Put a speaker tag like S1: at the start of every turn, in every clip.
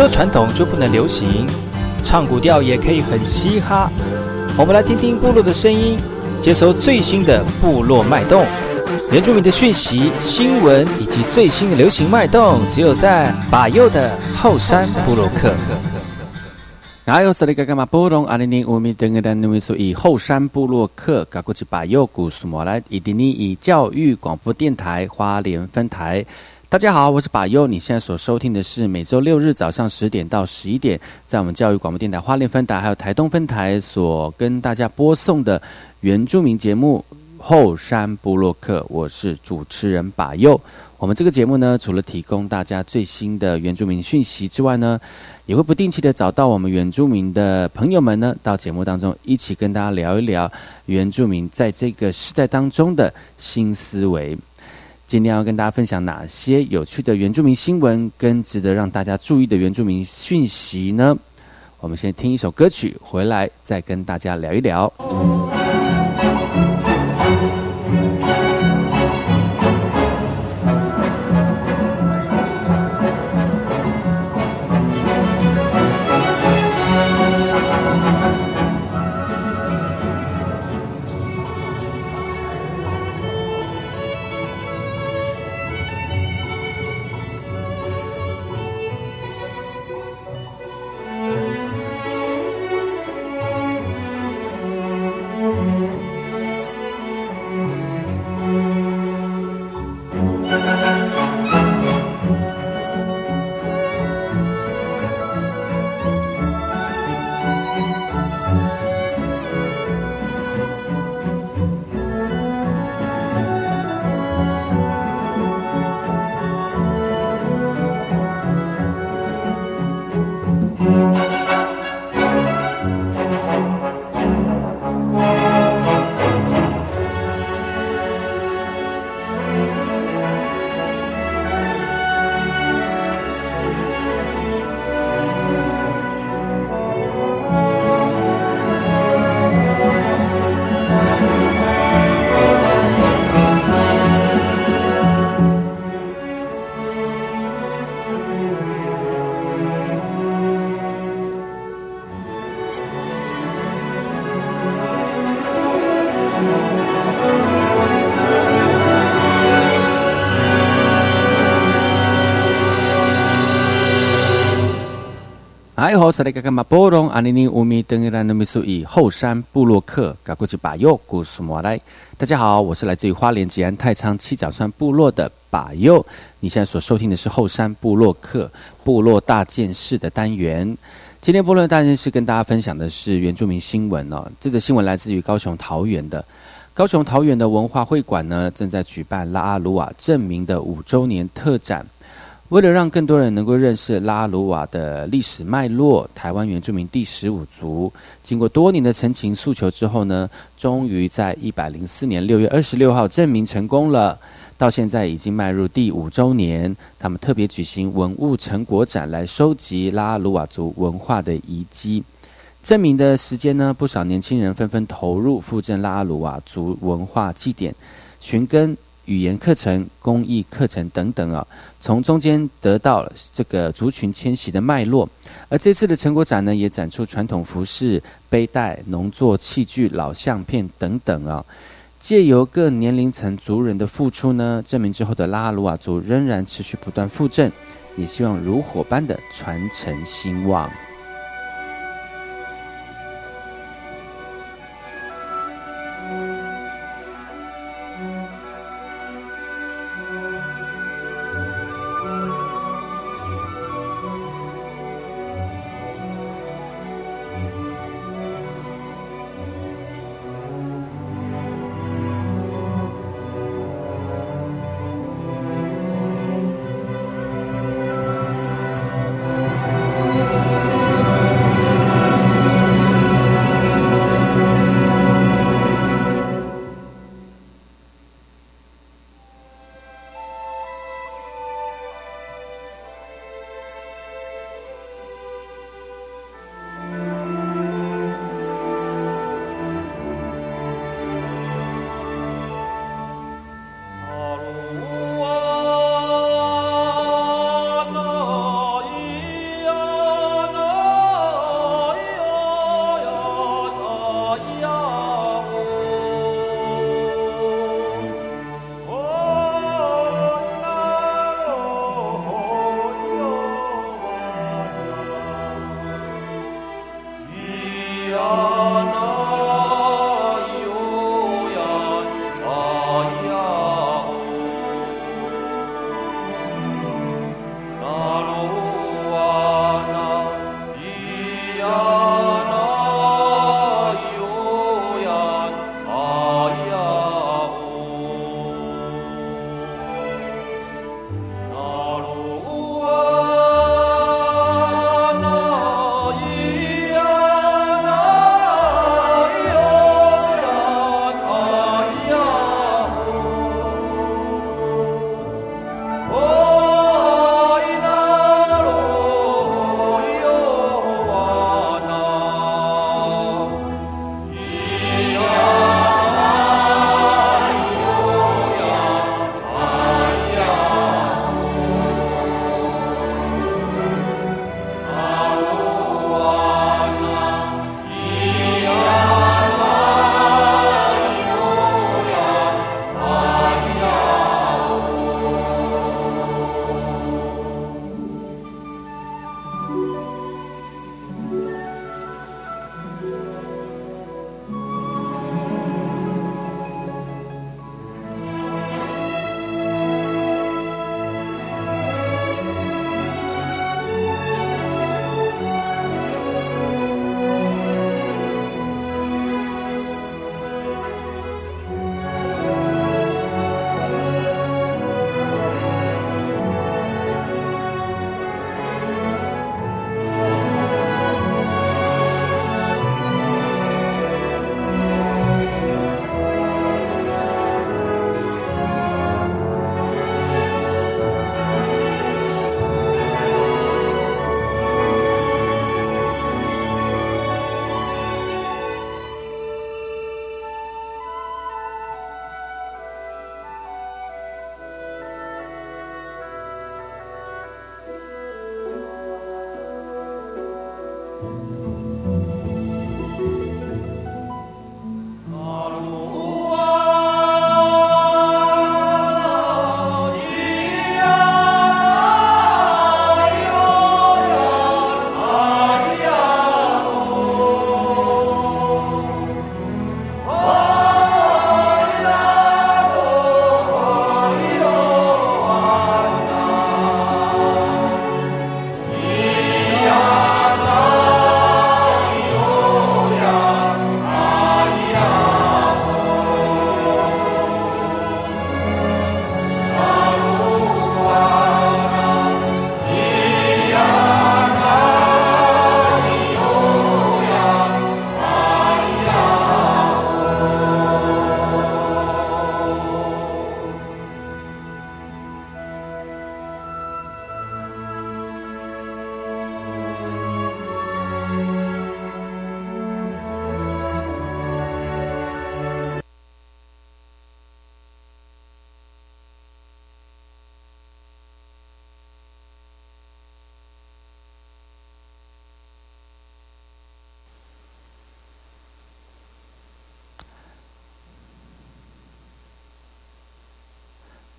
S1: 说传统就不能流行，唱古调也可以很嘻哈。我们来听听部落的声音，接收最新的部落脉动、原住民的讯息、新闻以及最新的流行脉动，只有在把右的后山部落克。
S2: 还有是那个干嘛？波隆阿里尼乌米登格丹努米苏以后山部落克，搞过去把右古苏莫来以迪尼以教育广播电台花莲分台。大家好，我是把优。你现在所收听的是每周六日早上十点到十一点，在我们教育广播电台花莲分台还有台东分台所跟大家播送的原住民节目《后山部落客》。我是主持人把优。我们这个节目呢，除了提供大家最新的原住民讯息之外呢，也会不定期的找到我们原住民的朋友们呢，到节目当中一起跟大家聊一聊原住民在这个时代当中的新思维。今天要跟大家分享哪些有趣的原住民新闻，跟值得让大家注意的原住民讯息呢？我们先听一首歌曲，回来再跟大家聊一聊。哎，好，是那个干嘛？波隆阿尼尼乌米登伊兰努米苏以后山部落客，赶过去把右故事莫来。大家好，我是来自于花莲吉安太仓七角川部落的把右。你现在所收听的是后山部落客部落大件事的单元。今天部落大件事跟大家分享的是原住民新闻哦。这则新闻来自于高雄桃园的高雄桃园的文化会馆呢，正在举办拉阿鲁瓦证明的五周年特展。为了让更多人能够认识拉鲁瓦的历史脉络，台湾原住民第十五族经过多年的陈情诉求之后呢，终于在一百零四年六月二十六号证明成功了。到现在已经迈入第五周年，他们特别举行文物成果展来收集拉鲁瓦族文化的遗迹。证明的时间呢，不少年轻人纷纷投入复振拉鲁瓦族文化祭典，寻根。语言课程、公益课程等等啊，从中间得到这个族群迁徙的脉络。而这次的成果展呢，也展出传统服饰、背带、农作器具、老相片等等啊。借由各年龄层族人的付出呢，证明之后的拉鲁瓦族仍然持续不断复振，也希望如火般的传承兴旺。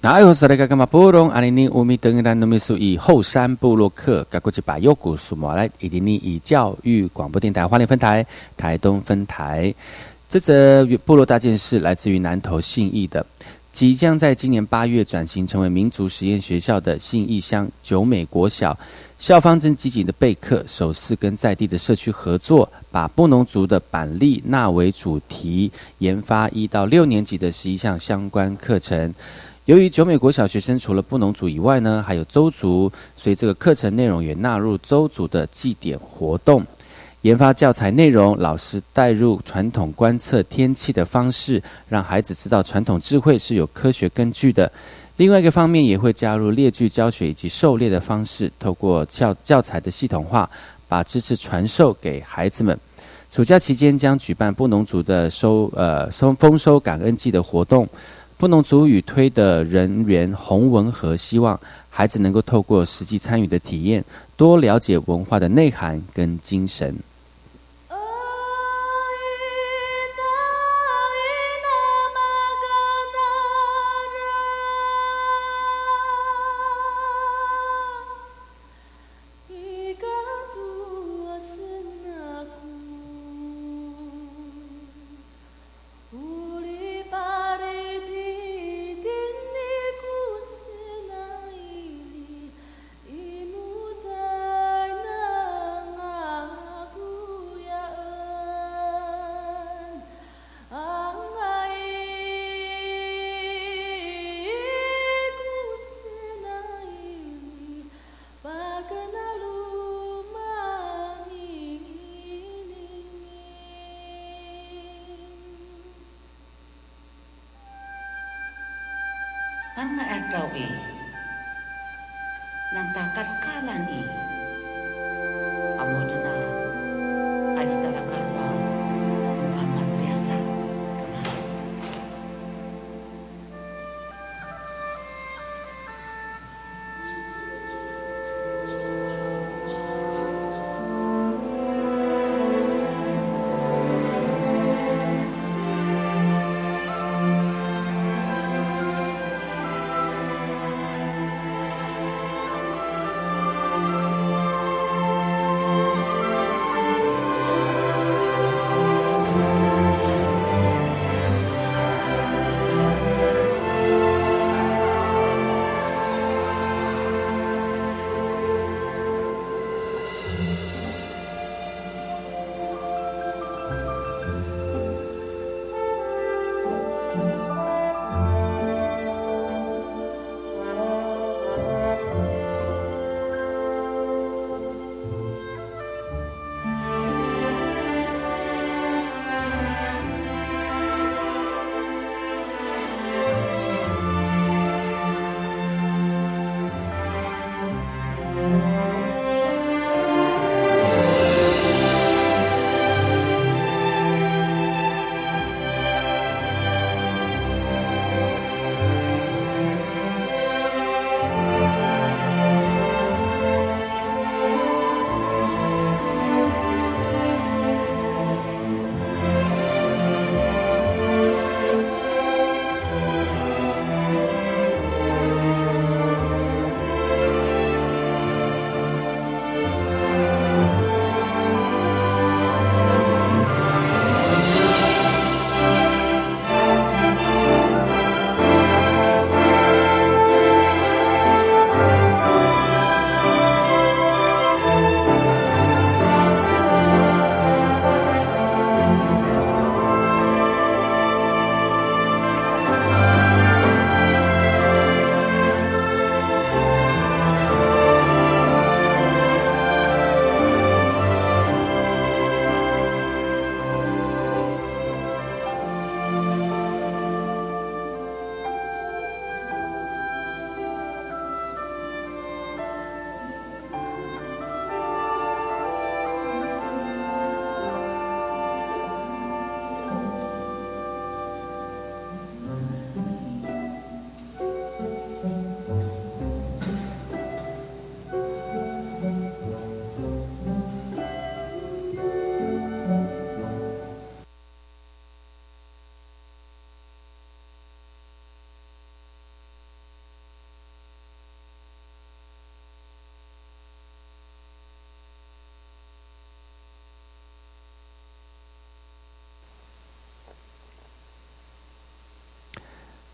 S2: 那爱好是那个干嘛？波隆阿尼尼乌米登伊兰努米苏以后山布洛克，该过去把右古苏马来伊尼尼以教育广播电台花莲分台、台东分台。这则部落大件事来自于南投信义的，即将在今年八月转型成为民族实验学校的信义乡九美国小，校方正积极的备课，首次跟在地的社区合作，把布农族的板栗纳为主题，研发一到六年级的十一项相关课程。由于九美国小学生除了布农族以外呢，还有邹族，所以这个课程内容也纳入邹族的祭典活动。研发教材内容，老师带入传统观测天气的方式，让孩子知道传统智慧是有科学根据的。另外一个方面，也会加入列句教学以及狩猎的方式，透过教教材的系统化，把知识传授给孩子们。暑假期间将举办布农族的收呃收丰收感恩季的活动。不能足与推的人员洪文和希望孩子能够透过实际参与的体验，多了解文化的内涵跟精神。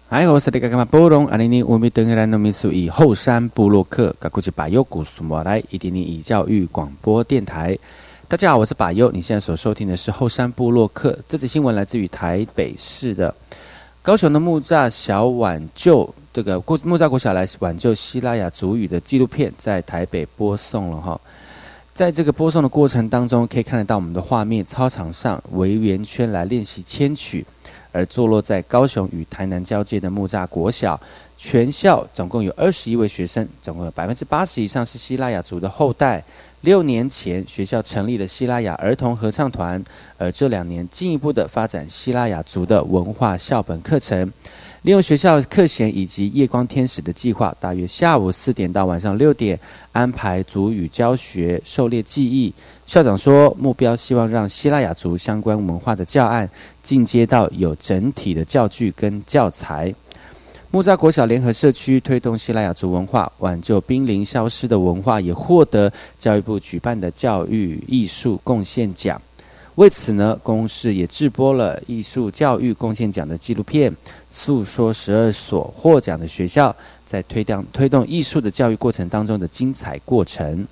S2: 嗨，我是那个嘛波隆阿尼尼乌米登格兰诺米苏以后山部落克，噶古吉巴尤古苏莫来，伊迪尼以教育广播电台。大家好，我是巴尤，你现在所收听的是后山部落克。这则新闻来自于台北市的高雄的木栅小挽救，这个木木栅国小来挽救希拉雅族语的纪录片，在台北播送了哈。在这个播送的过程当中，可以看得到我们的画面，操场上围圆圈来练习千曲。而坐落在高雄与台南交界的木栅国小，全校总共有二十一位学生，总共有百分之八十以上是希腊雅族的后代。六年前，学校成立了希腊雅儿童合唱团，而这两年进一步的发展希腊雅族的文化校本课程。利用学校课闲以及夜光天使的计划，大约下午四点到晚上六点安排族语教学、狩猎技艺。校长说，目标希望让希腊雅族相关文化的教案进阶到有整体的教具跟教材。木栅国小联合社区推动希腊雅族文化，挽救濒临消失的文化，也获得教育部举办的教育艺术贡献奖。为此呢，公视也制播了艺术教育贡献奖的纪录片，诉说十二所获奖的学校在推动推动艺术的教育过程当中的精彩过程。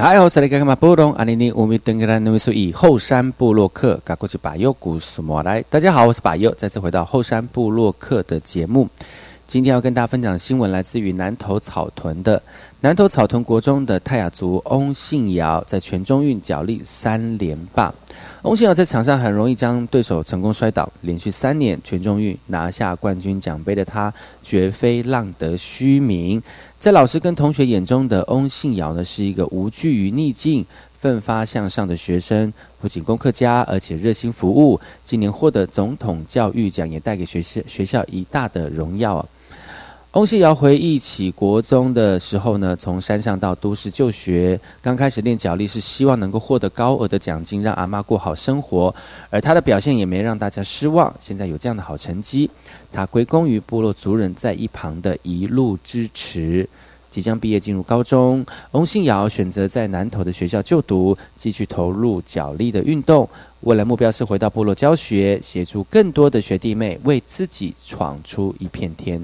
S2: 嗨，我是那个马布隆阿尼尼乌米登格兰努米苏以后山部落客，赶过去把右古苏莫来。大家好，我是把右，再次回到后山部落客的节目。今天要跟大家分享的新闻来自于南投草屯的南投草屯国中的泰雅族翁信尧，在全中运脚力三连霸。翁信尧在场上很容易将对手成功摔倒，连续三年全中运拿下冠军奖杯的他，绝非浪得虚名。在老师跟同学眼中的翁信尧呢，是一个无惧于逆境、奋发向上的学生，不仅功课佳，而且热心服务。今年获得总统教育奖，也带给学校学校一大的荣耀啊！翁信尧回忆起国中的时候呢，从山上到都市就学，刚开始练脚力是希望能够获得高额的奖金，让阿妈过好生活。而他的表现也没让大家失望，现在有这样的好成绩，他归功于部落族人在一旁的一路支持。即将毕业进入高中，翁信尧选择在南投的学校就读，继续投入脚力的运动。未来目标是回到部落教学，协助更多的学弟妹为自己闯出一片天。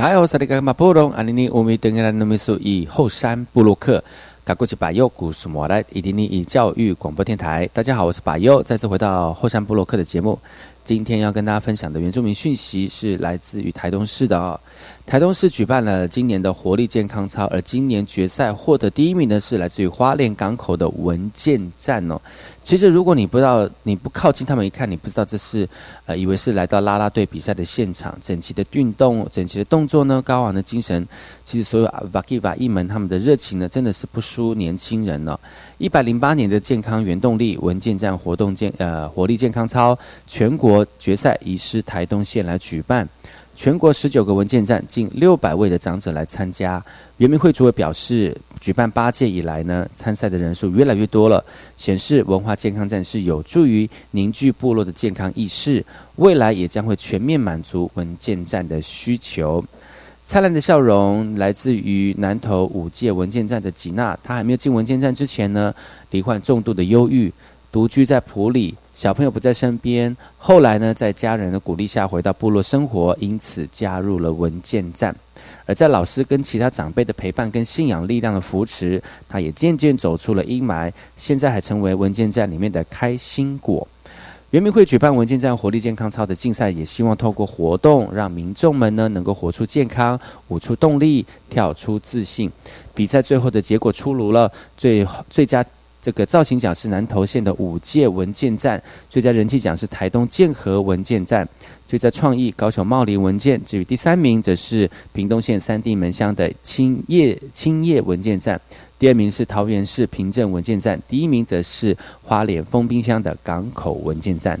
S2: 还有萨利格马布隆阿尼尼乌米登格兰努米苏伊后山布洛克。卡古奇巴尤古苏莫莱伊迪尼伊教育广播电台，大家好，我是巴尤，再次回到后山布洛克的节目。今天要跟大家分享的原住民讯息是来自于台东市的哦。台东市举办了今年的活力健康操，而今年决赛获得第一名的是来自于花莲港口的文件站哦。其实如果你不知道，你不靠近他们一看，你不知道这是呃，以为是来到啦啦队比赛的现场。整齐的运动，整齐的动作呢，高昂的精神，其实所有瓦基瓦一门他们的热情呢，真的是不输年轻人呢。一百零八年的健康原动力文件站活动健呃活力健康操全国决赛移师台东县来举办，全国十九个文件站近六百位的长者来参加。原民会主委表示，举办八届以来呢，参赛的人数越来越多了，显示文化健康站是有助于凝聚部落的健康意识，未来也将会全面满足文件站的需求。灿烂的笑容来自于南投五届文件站的吉娜。她还没有进文件站之前呢，罹患重度的忧郁，独居在埔里，小朋友不在身边。后来呢，在家人的鼓励下回到部落生活，因此加入了文件站。而在老师跟其他长辈的陪伴跟信仰力量的扶持，他也渐渐走出了阴霾，现在还成为文件站里面的开心果。原民会举办文件站活力健康操的竞赛，也希望透过活动，让民众们呢能够活出健康，舞出动力，跳出自信。比赛最后的结果出炉了，最最佳这个造型奖是南投县的五届文件站，最佳人气奖是台东建和文件站，最佳创意高雄茂林文件。至于第三名，则是屏东县三地门乡的青叶青叶文件站。第二名是桃园市凭证文件站，第一名则是花莲封冰箱的港口文件站。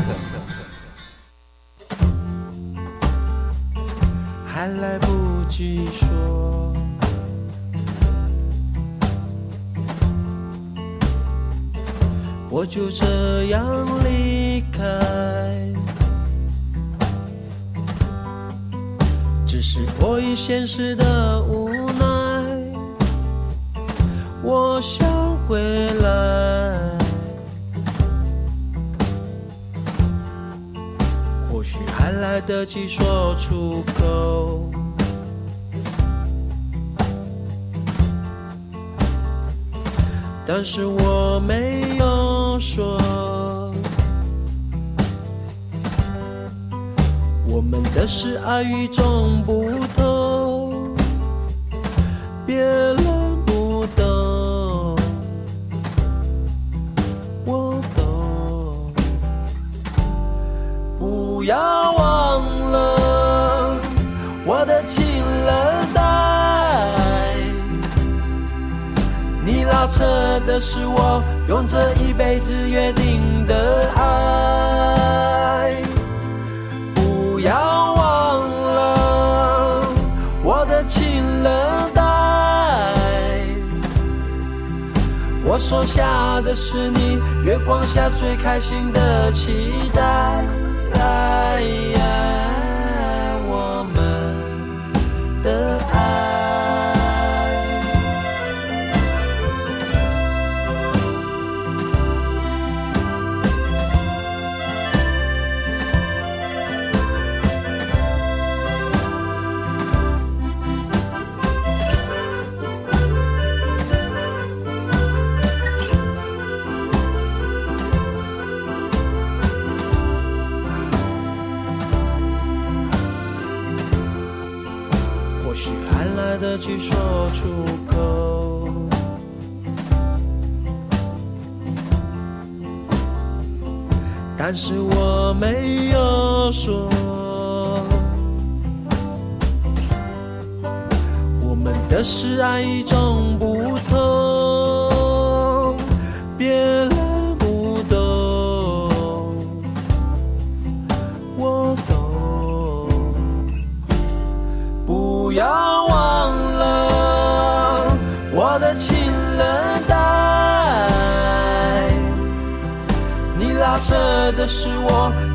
S3: 现实的无奈，我想回来。或许还来得及说出口，但是我没有说。我们的是爱与众不同，别人不懂，我懂。不要忘了我的情人带，你拉扯的是我用这一辈子约定的爱。留下的是你月光下最开心的期待。我但是我没有说。我们的是爱与众不同，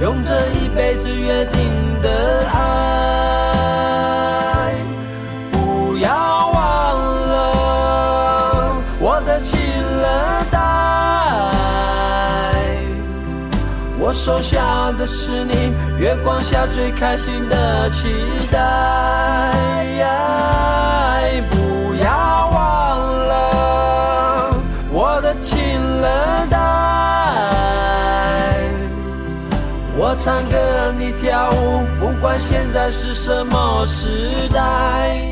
S3: 用这一辈子约定的爱。不要忘了我的情人。我收下的是你月光下最开心的期待。唱歌，你跳舞，不管现在是什么时代。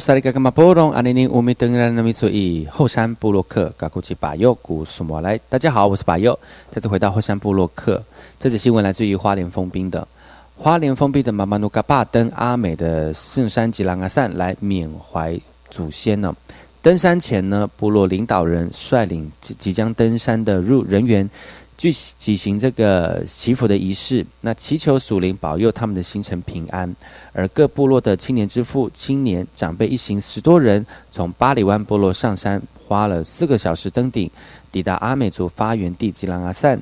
S2: 萨利嘎嘎马波隆阿尼尼乌米登然那米所以后山部落客嘎古吉巴佑古苏摩来，大家好，我是巴佑，再次回到后山部落客。这则新闻来自于花莲封冰的花莲封闭的妈妈努嘎巴登阿美的圣山吉兰阿善来缅怀祖先呢。登山前呢，部落领导人率领即即将登山的入人员。举举行这个祈福的仪式，那祈求属灵保佑他们的行程平安。而各部落的青年之父、青年长辈一行十多人，从巴里湾部落上山，花了四个小时登顶，抵达阿美族发源地吉兰阿善。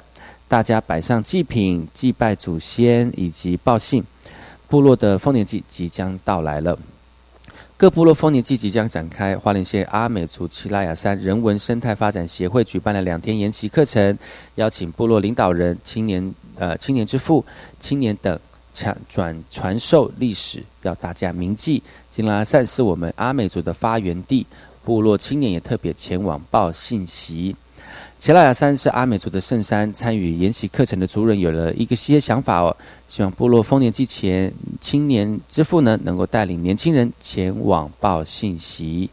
S2: 大家摆上祭品，祭拜祖先以及报信，部落的丰年祭即将到来了。各部落丰年祭即将展开，花莲县阿美族齐拉雅山人文生态发展协会举办了两天研习课程，邀请部落领导人、青年、呃青年之父、青年等传转传授历史，要大家铭记。金拉雅山是我们阿美族的发源地，部落青年也特别前往报信息。奇拉雅山是阿美族的圣山，参与研习课程的族人有了一个些想法哦，希望部落丰年祭前青年之父呢，能够带领年轻人前往报信息。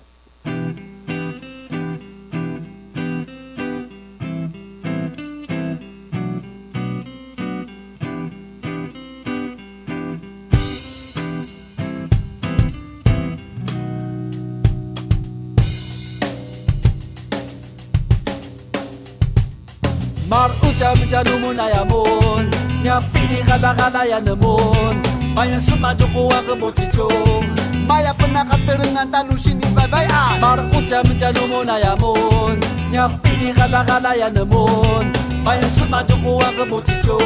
S3: halayan mon Maya semajoko aku bocicho,
S4: Maya pernah katerengan tanu sini bye bye ah.
S3: Mar uca mencano monayamon Nyapi ni halagalayan mon Maya semajoko aku bochicho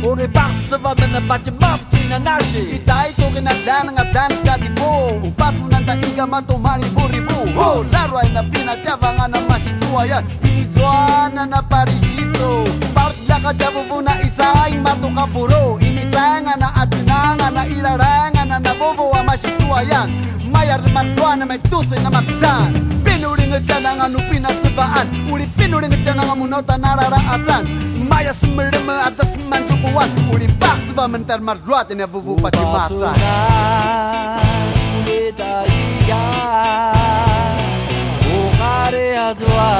S3: Ore bakse va mena pache mafchi na nashi
S4: Itai toke na dana nga dance ka dipo Upatu nanta iga mato mani buribu Oh, larwa ina pina chavanga na masitua ya. Ini zoana na parisito akajabubu na kapuro ini tanga na atinanga na ilaranga na nabubu wa mashituayan mayar mantuana metuse na mapitan. Pinuling cananga nupina cebaan uri pinuring cananga munota narara atan maya semereme atas manjukuan uri bak mentar marruat ini bubu pacimata
S3: Kita iya
S4: Ukare adwa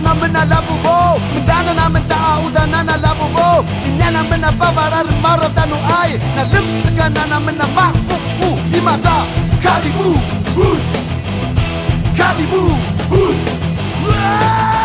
S4: mamma labubo Mdana na mda auda na na labubo Inyana mna babara mara danu ai Na limtka na na mna mahfufu Imata kalibu bus Kalibu bus
S3: Waaah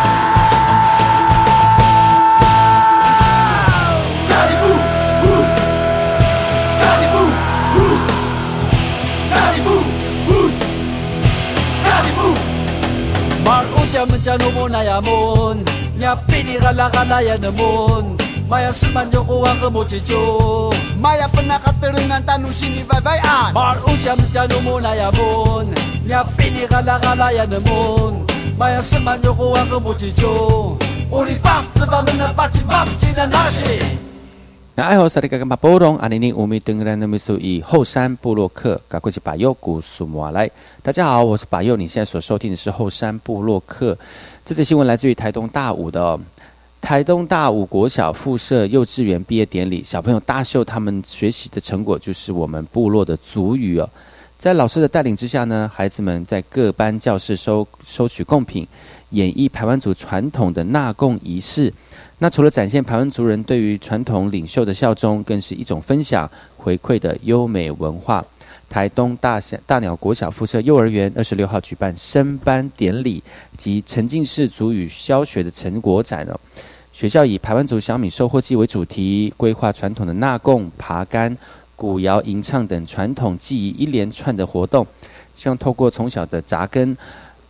S3: Mencam-mencano mo na yamon Nya galaga na yamun, Maya sumanyo ko mo kamuchicho
S4: Maya penakaterungan tanu sini vay-vayan
S3: Mar uncam-mencano mo na yamon Nya galaga na yamun, Maya sumanyo ko ang kamuchicho Uri pam sebab menepat si mam cina nasi.
S2: 那爱好萨利格跟巴波隆阿尼尼乌米登兰的米苏以后山布洛克赶过去把右古苏摩来。大家好，我是把右，你现在所收听的是后山布洛克。这则新闻来自于台东大武的、哦、台东大武国小附设幼稚园毕业典礼，小朋友大秀他们学习的成果，就是我们部落的族语哦。在老师的带领之下呢，孩子们在各班教室收收取贡品，演绎排湾族传统的纳贡仪式。那除了展现排湾族人对于传统领袖的效忠，更是一种分享回馈的优美文化。台东大大鸟国小附设幼儿园二十六号举办升班典礼及沉浸式族语教学的成果展哦。学校以排湾族小米收获季为主题，规划传统的纳贡、爬竿、古谣吟唱等传统技艺一连串的活动，希望透过从小的扎根，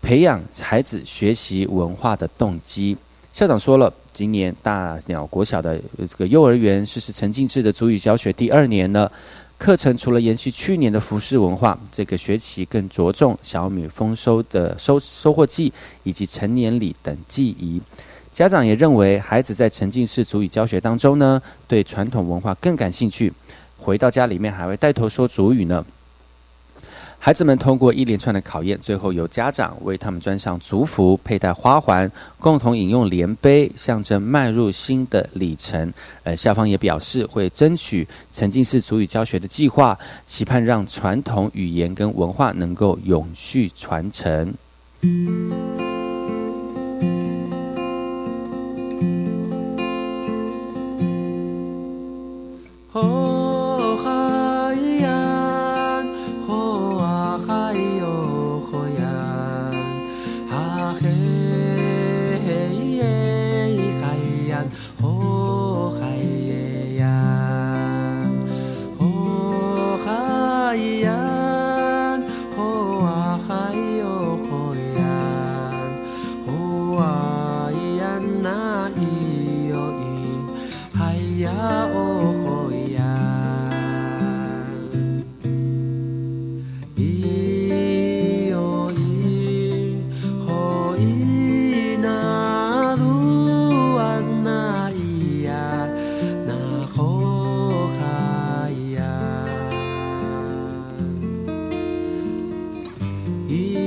S2: 培养孩子学习文化的动机。校长说了，今年大鸟国小的这个幼儿园实施沉浸式的主语教学第二年呢，课程除了延续去年的服饰文化，这个学期更着重小米丰收的收收获季以及成年礼等记忆。家长也认为，孩子在沉浸式主语教学当中呢，对传统文化更感兴趣，回到家里面还会带头说主语呢。孩子们通过一连串的考验，最后由家长为他们穿上族服，佩戴花环，共同饮用莲杯，象征迈入新的里程。呃，校方也表示会争取沉浸式族语教学的计划，期盼让传统语言跟文化能够永续传承。
S3: 一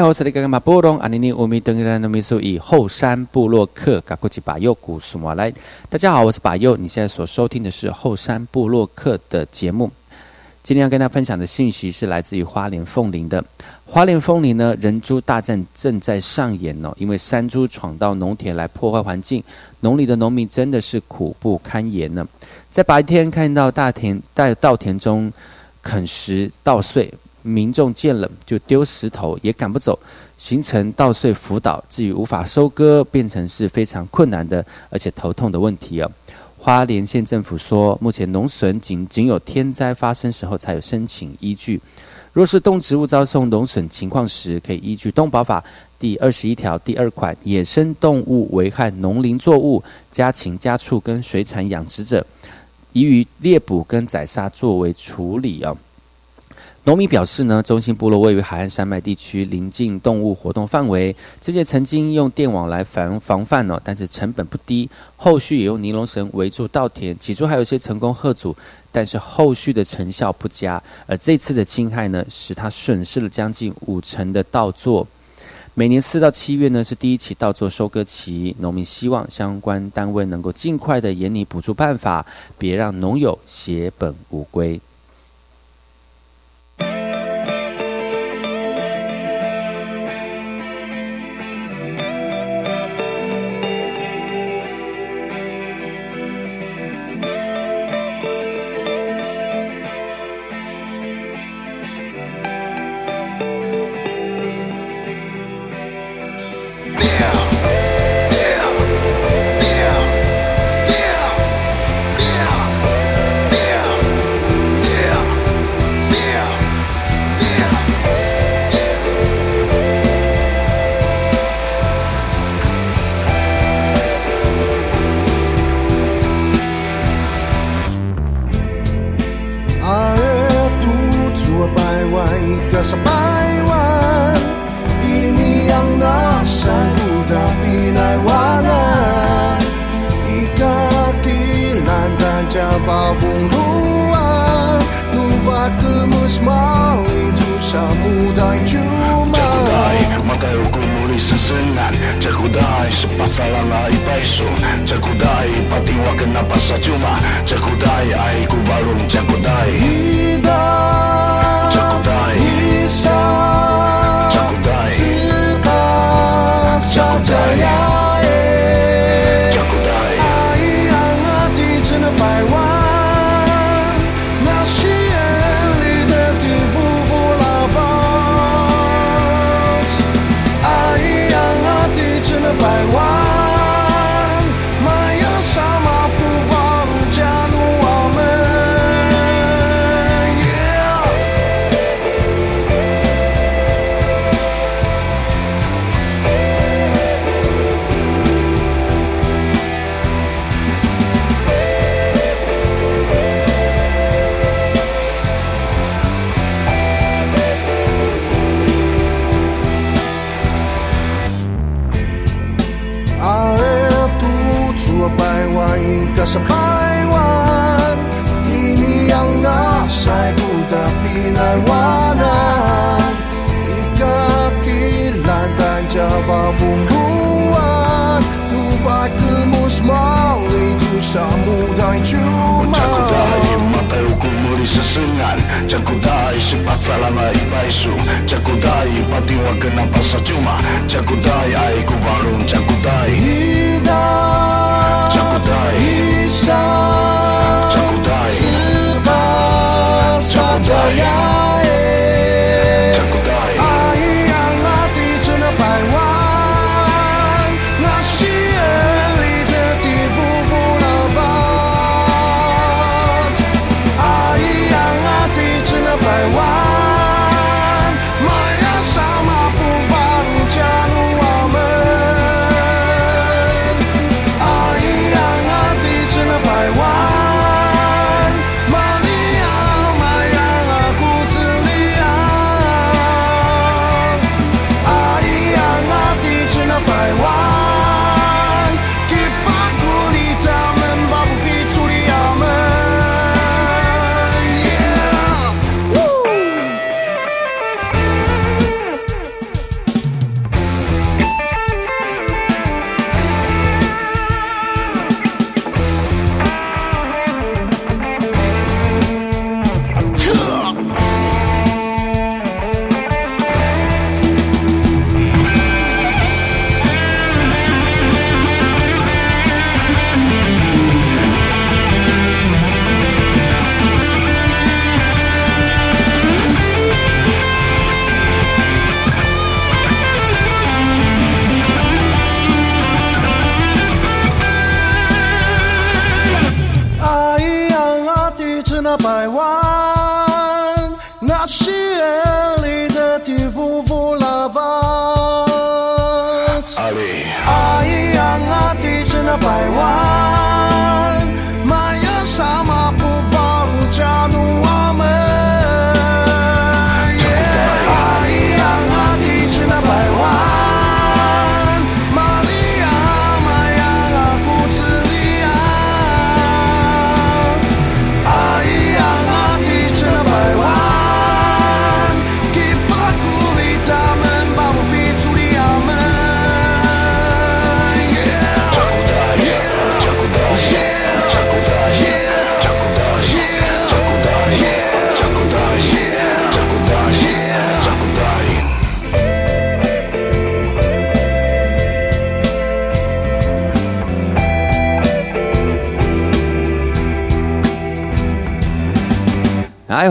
S2: 哎，我是那个马波隆，阿尼尼乌米登兰诺米苏以后山部落客嘎古吉巴佑古苏马来。大家好，我是巴佑，你现在所收听的是后山部落客的节目。今天要跟大家分享的信息是来自于花莲凤林的。花莲凤林呢，人猪大战正在上演哦，因为山猪闯到农田来破坏环境，农里的农民真的是苦不堪言呢。在白天看到大田在稻田中啃食稻穗，民众见了就丢石头，也赶不走，形成稻穗浮倒，至于无法收割，变成是非常困难的，而且头痛的问题哦。花莲县政府说，目前农损仅仅有天灾发生时候才有申请依据。若是动植物遭受农损情况时，可以依据《动保法》第二十一条第二款，野生动物危害农林作物、家禽、家畜跟水产养殖者，宜于猎捕跟宰杀作为处理啊。农民表示呢，中心部落位于海岸山脉地区，临近动物活动范围。之前曾经用电网来防防范哦，但是成本不低。后续也用尼龙绳围住稻田，起初还有一些成功贺阻，但是后续的成效不佳。而这次的侵害呢，使他损失了将近五成的稻作。每年四到七月呢是第一期稻作收割期，农民希望相关单位能够尽快的研拟补助办法，别让农友血本无归。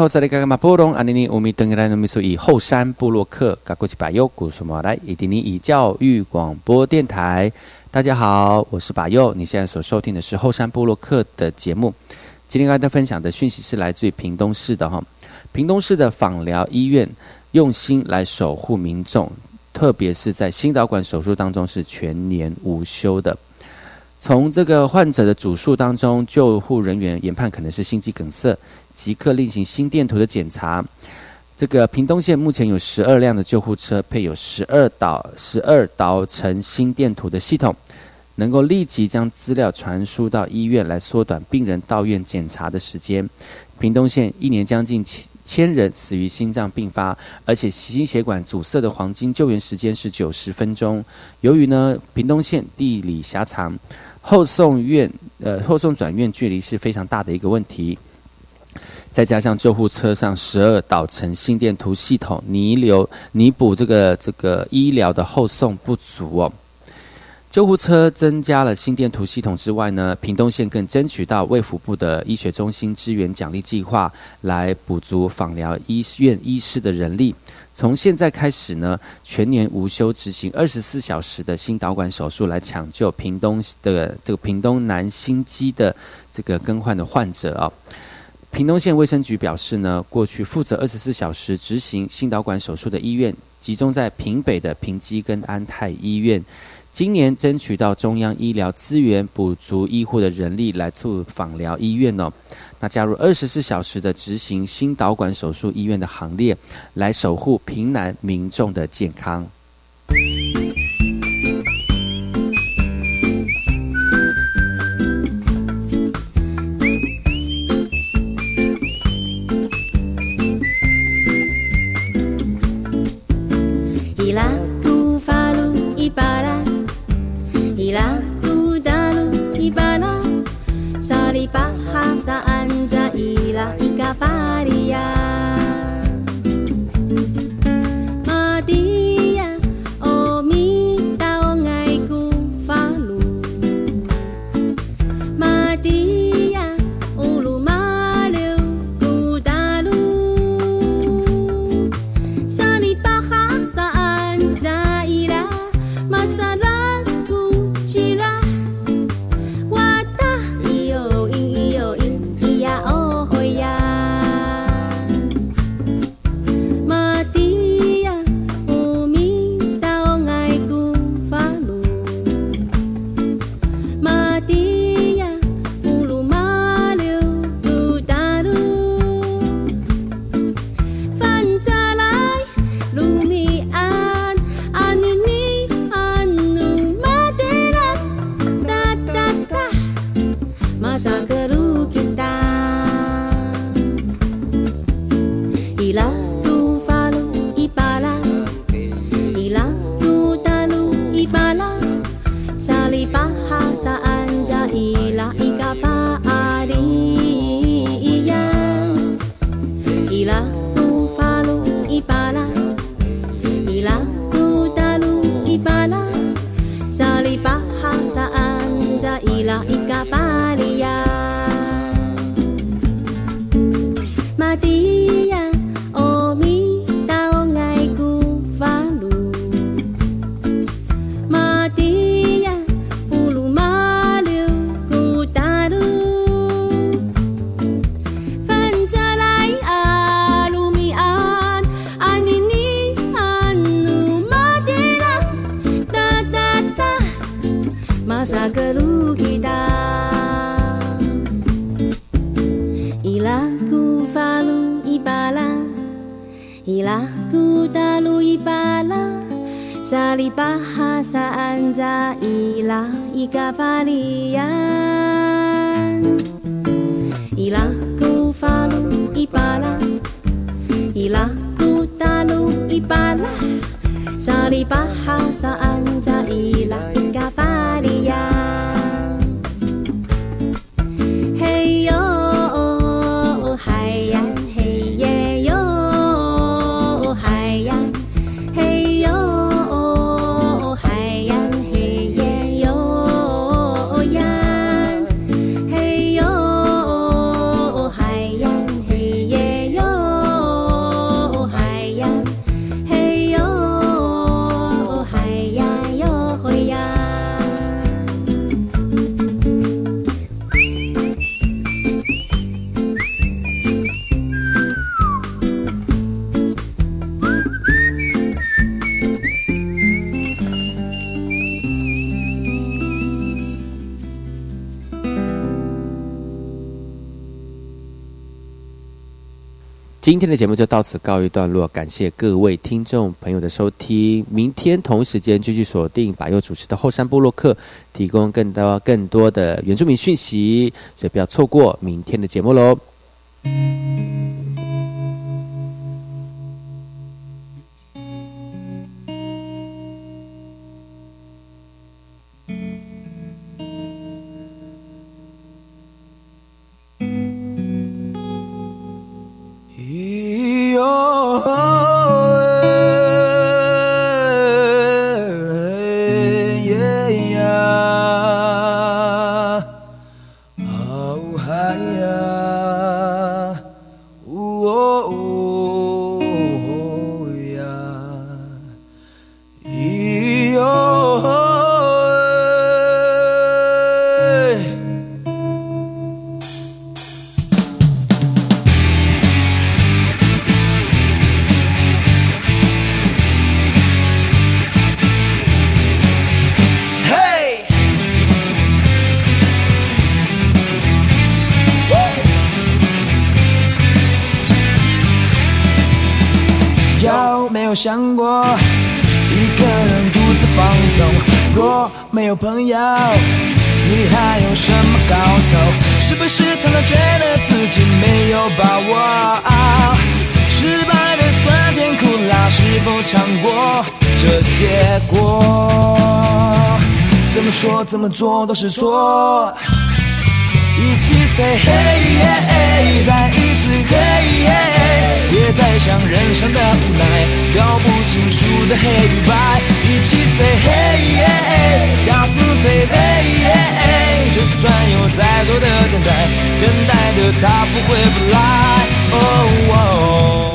S2: 萨利嘎嘎马波隆，安尼尼乌米登格兰努米苏以后山布洛克嘎过去巴佑古苏马来，以迪尼以教育广播电台。大家好，我是巴佑，你现在所收听的是后山布洛克的节目。今天跟大家分享的讯息是来自于屏东市的哈，屏东市的访疗医院用心来守护民众，特别是在心导管手术当中是全年无休的。从这个患者的主诉当中，救护人员研判可能是心肌梗塞，即刻另行心电图的检查。这个屏东县目前有十二辆的救护车，配有十二导十二导程心电图的系统，能够立即将资料传输到医院，来缩短病人到院检查的时间。屏东县一年将近千千人死于心脏病发，而且心血管阻塞的黄金救援时间是九十分钟。由于呢，屏东县地理狭长，后送院呃后送转院距离是非常大的一个问题。再加上救护车上十二导程心电图系统弥留弥补这个这个医疗的后送不足哦。救护车增加了心电图系统之外呢，屏东县更争取到卫福部的医学中心支援奖励计划，来补足访疗医院医师的人力。从现在开始呢，全年无休执行二十四小时的心导管手术，来抢救屏东的这个屏东南心肌的这个更换的患者啊、屏东县卫生局表示呢，过去负责二十四小时执行心导管手术的医院，集中在屏北的屏基跟安泰医院。今年争取到中央医疗资源，补足医护的人力来促访疗医院哦。那加入二十四小时的执行心导管手术医院的行列，来守护平南民众的健康。
S5: 今天的节目就到此告一段落，感谢各位听众朋友的收听。明天同时间继续锁定百佑主持的后山部落客，提供更多更多的原住民讯息，所以不要错过明天的节目喽。
S6: 做都是错。
S5: 一起 say hey，, hey, hey 再一次 hey，, hey 别再想人生的无奈，搞不清楚的黑与白。一起 say hey，, hey 大声 say hey, hey，就算有再多的等待，等待的他不会不来。Oh, oh